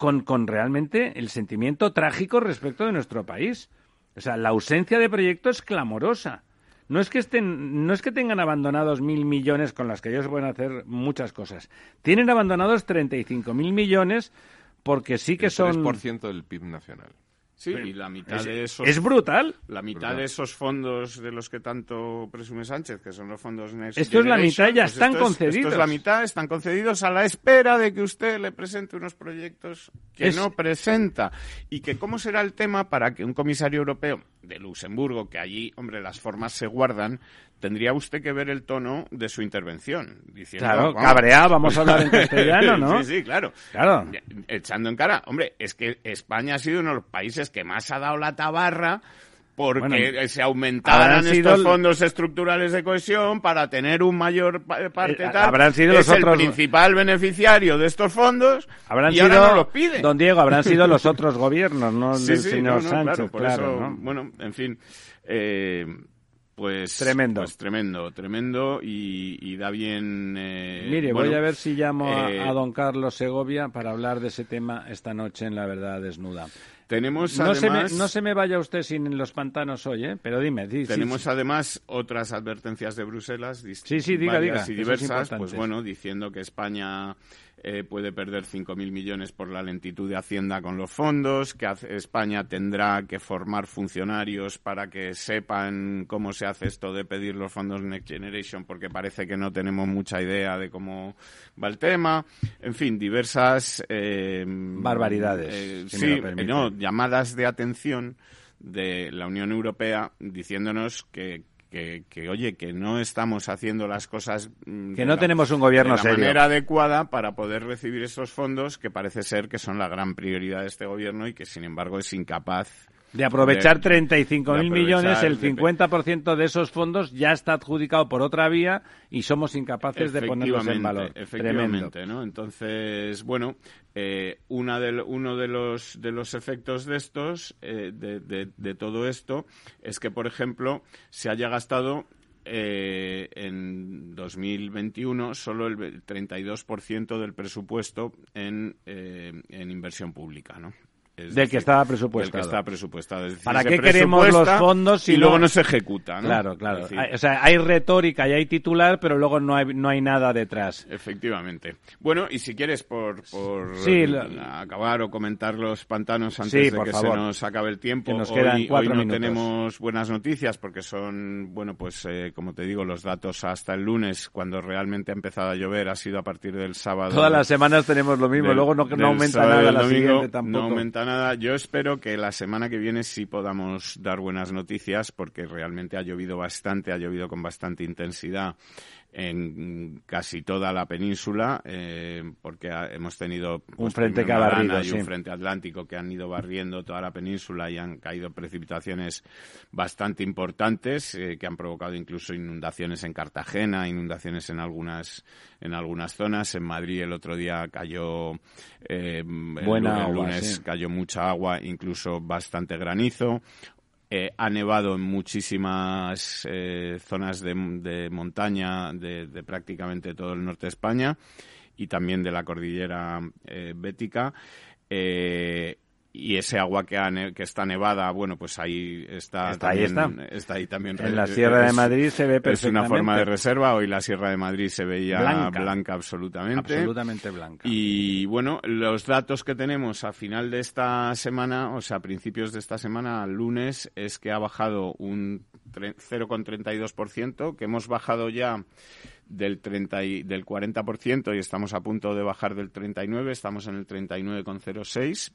con, con realmente el sentimiento trágico respecto de nuestro país. O sea, la ausencia de proyecto es clamorosa. No es que estén, no es que tengan abandonados mil millones con las que ellos pueden hacer muchas cosas. Tienen abandonados 35 mil millones porque sí que El son 3% del PIB nacional. Sí, y la mitad es- de esos... es brutal. La mitad Brutal. de esos fondos de los que tanto presume Sánchez, que son los fondos Next Esto es la mitad, ya pues están esto es- Esto concedidos. es la mitad, están concedidos a la espera de que usted le presente unos proyectos que Es- no presenta. Y que cómo será el tema para que un comisario europeo de Luxemburgo, que allí, hombre, las formas se guardan, tendría usted que ver el tono de su intervención. Diciendo, Claro, vamos, cabreado, vamos a hablar en castellano, ¿no? sí, sí, claro. Claro. Echando en cara, hombre, es que España ha sido uno de los países que más ha dado la tabarra porque Bueno, eh, se aumentaran estos el- fondos estructurales de cohesión para tener un mayor pa- parte Eh, tal. habrán sido es los el otros- principal beneficiario de estos fondos Habrán y sido, ahora no los pide. don Diego, habrán sido los otros gobiernos, no el Sí, del sí, señor no, no, Sánchez, claro, por claro, eso, ¿no? bueno, en fin, eh, pues Tremendo. pues tremendo, tremendo y, y da bien. eh, Mire, bueno, voy a ver si llamo a- eh, a, don Carlos Segovia para hablar de ese tema esta noche en La Verdad Desnuda. Tenemos no, se me, además- no se me vaya usted sin los pantanos hoy, ¿eh? Pero dime, di- Tenemos sí. además otras advertencias de Bruselas, Sí, sí, diga, diga, y diversas, pues bueno, diciendo que España eh, puede perder 5.000 millones por la lentitud de Hacienda con los fondos, que España tendrá que formar funcionarios para que sepan cómo se hace esto de pedir los fondos Next Generation, porque parece que no tenemos mucha idea de cómo va el tema. En fin, diversas... eh, Barbaridades, eh, si sí, permite. no, llamadas de atención de la Unión Europea diciéndonos que, que, que, oye, que no estamos haciendo las cosas mm, Que no la- tenemos un gobierno de la serio. manera adecuada para poder recibir esos fondos que parece ser que son la gran prioridad de este gobierno y que sin embargo es incapaz De aprovechar de- 35.000 de millones, el aprovechar, de- 50% de esos fondos ya está adjudicado por otra vía y somos incapaces de ponerlos en valor. Tremendo. Efectivamente, ¿no? Entonces, bueno, eh, una del- uno de los, de los efectos de estos, eh, de, de- de todo esto, es que, por ejemplo, se haya gastado eh, en 2021 solo el ve- 32% del presupuesto en, eh, en inversión pública, ¿no? Es Del que estaba presupuestado. Del que está presupuestado. Es decir, ¿Para qué queremos los fondos si y luego no- no se ejecuta, ¿no? Claro, claro. Decir, Hay- o sea, hay retórica y hay titular, pero luego no hay, no hay nada detrás. Efectivamente. Bueno, y si quieres, por, por Sí, acabar o comentar los pantanos antes Sí, de por que favor. se nos acabe el tiempo, Que nos hoy, quedan hoy no minutos. tenemos buenas noticias porque son, bueno, pues eh, como te digo, los datos hasta el lunes, cuando realmente ha empezado a llover, ha sido a partir del sábado. Todas las semanas tenemos lo mismo, del- luego no, no aumenta nada la domingo, siguiente tampoco. No aumenta nada. Yo espero que la semana que viene sí podamos dar buenas noticias porque realmente ha llovido bastante, ha llovido con bastante intensidad en casi toda la península eh, porque ha- hemos tenido pues, frente que ha barrido, y sí. un frente atlántico que han ido barriendo toda la península y han caído precipitaciones bastante importantes eh, que han provocado incluso inundaciones en Cartagena, inundaciones en algunas en algunas zonas. En Madrid el otro día cayó eh, el Buena agua, lunes sí. cayó mucha agua, incluso bastante granizo. Eh, ha nevado en muchísimas eh, zonas de, de montaña de, de prácticamente todo el norte de España y también de la cordillera eh, bética. Y ese agua que, ha ne- que está nevada, bueno, pues ahí está, Está ahí también, está. ahí también. En la Sierra de Es- Madrid se ve Es una perfectamente. forma de reserva. Hoy la Sierra de Madrid se veía Blanca. blanca, absolutamente. Absolutamente blanca. Y bueno, los datos que tenemos a final de esta semana, o sea, a principios de esta semana, al lunes, es que ha bajado un tre- 0,32%, que hemos bajado ya del 30 y, del 40% y estamos a punto de bajar del 39, estamos en el 39,06.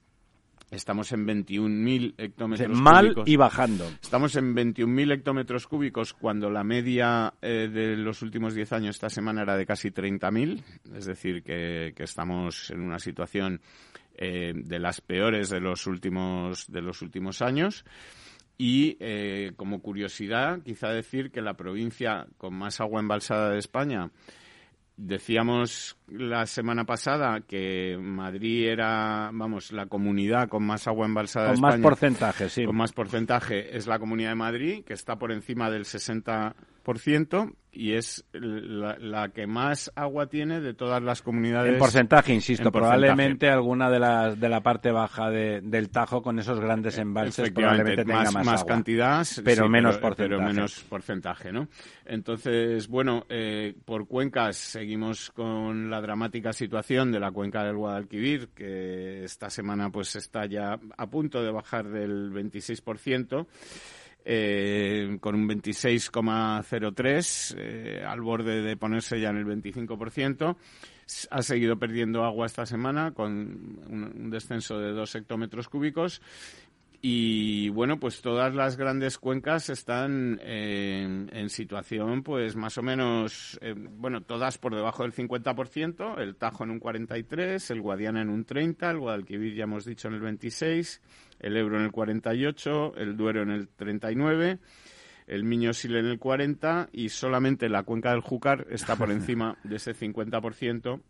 Estamos en 21.000 hectómetros Mal cúbicos. y bajando. Estamos en 21.000 hectómetros cúbicos cuando la media eh, de los últimos 10 años esta semana era de casi 30.000. Es decir, que, que estamos en una situación eh, de las peores de los últimos, de los últimos años. Y eh, como curiosidad, quizá decir que la provincia con más agua embalsada de España Decíamos la semana pasada que Madrid era, vamos, la comunidad con más agua embalsada Con de más porcentaje, sí. Con más porcentaje es la Comunidad de Madrid, que está por encima del 60%, y es la, la, que más agua tiene de todas las comunidades. En porcentaje, insisto, probablemente alguna de las de la parte baja de, del Tajo con esos grandes embalses probablemente tenga más, más, cantidad, pero menos porcentaje. Pero menos porcentaje, ¿no? Entonces, bueno, eh, por cuencas seguimos con la dramática situación de la cuenca del Guadalquivir, que esta semana pues está ya a punto de bajar del 26%. Eh, con un 26,03 eh, al borde de ponerse ya en el 25%. Ha seguido perdiendo agua esta semana con un, descenso de dos hectómetros cúbicos y bueno, pues todas las grandes cuencas están en, situación, pues más o menos, eh, bueno, todas por debajo del 50%, el Tajo en un 43%, el Guadiana en un 30%, el Guadalquivir ya hemos dicho en el 26%, el Ebro en el 48%, el Duero en el 39%, el Miño-Sil en el 40% y solamente la cuenca del Júcar está por encima de ese 50%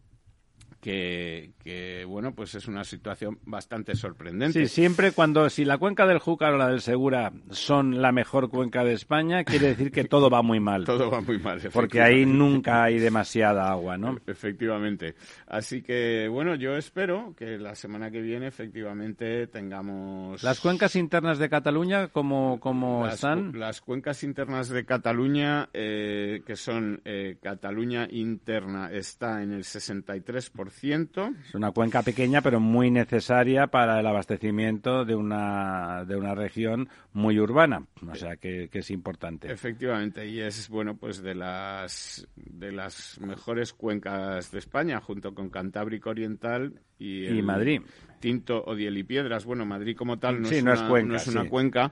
que, bueno, pues es una situación bastante sorprendente. Sí, siempre cuando, si la cuenca del Júcar o la del Segura son la mejor cuenca de España, quiere decir que todo va muy mal. todo va muy mal, Porque ahí nunca hay demasiada agua, ¿no? Efectivamente. Así que, bueno, yo espero que la semana que viene efectivamente tengamos... ¿Las cuencas internas de Cataluña cómo, cómo están? Las cuencas internas de Cataluña, eh, que son eh, Cataluña interna, está en el 63%, es una cuenca pequeña, pero muy necesaria para el abastecimiento de una, de una región muy urbana. O sea, que, es importante. Efectivamente, y es, bueno, pues de las, de las mejores cuencas de España, junto con Cantábrico Oriental y, Madrid. Tinto, Odiel y Piedras. Bueno, Madrid como tal no, es, una, cuenca, es una cuenca.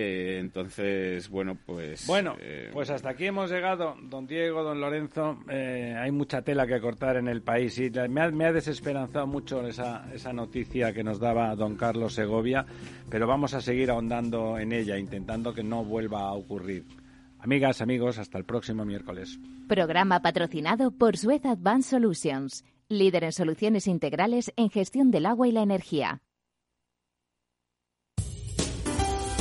Eh, entonces, bueno, pues... Bueno, eh, pues hasta aquí hemos llegado, don Diego, don Lorenzo. Eh, hay mucha tela que cortar en el país y me ha, me ha desesperanzado mucho esa, esa noticia que nos daba don Carlos Segovia, pero vamos a seguir ahondando en ella, intentando que no vuelva a ocurrir. Amigas, amigos, hasta el próximo miércoles. Programa patrocinado por Suez Advanced Solutions líder en soluciones integrales en gestión del agua y la energía.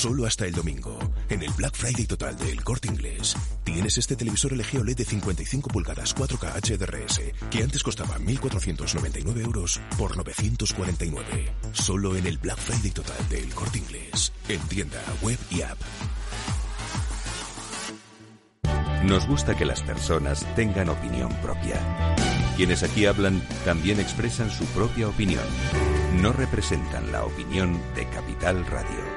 Solo hasta el domingo, en el Black Friday total del Corte Inglés, tienes este televisor LG OLED de 55 pulgadas 4K HDRS, que antes costaba 1.499 euros por 949. Solo en el Black Friday total del Corte Inglés, en tienda, web y app. Nos gusta que las personas tengan opinión propia. Quienes aquí hablan también expresan su propia opinión. No representan la opinión de Capital Radio.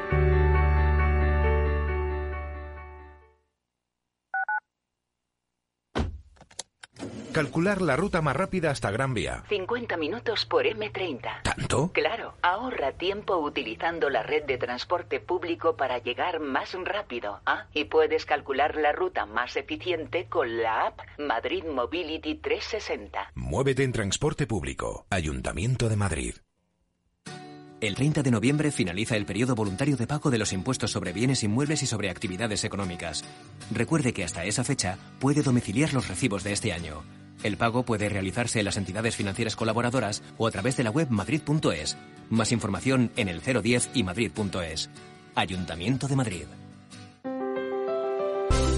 Calcular la ruta más rápida hasta Gran Vía. 50 minutos por M30. ¿Tanto? Claro, ahorra tiempo utilizando la red de transporte público para llegar más rápido. ¿ah? Y puedes calcular la ruta más eficiente con la app Madrid Mobility 360. Muévete en transporte público. Ayuntamiento de Madrid. El 30 de noviembre finaliza el periodo voluntario de pago de los impuestos sobre bienes inmuebles y sobre actividades económicas. Recuerde que hasta esa fecha puede domiciliar los recibos de este año. El pago puede realizarse en las entidades financieras colaboradoras o a través de la web madrid.es. Más información en el 010 y madrid.es. Ayuntamiento de Madrid.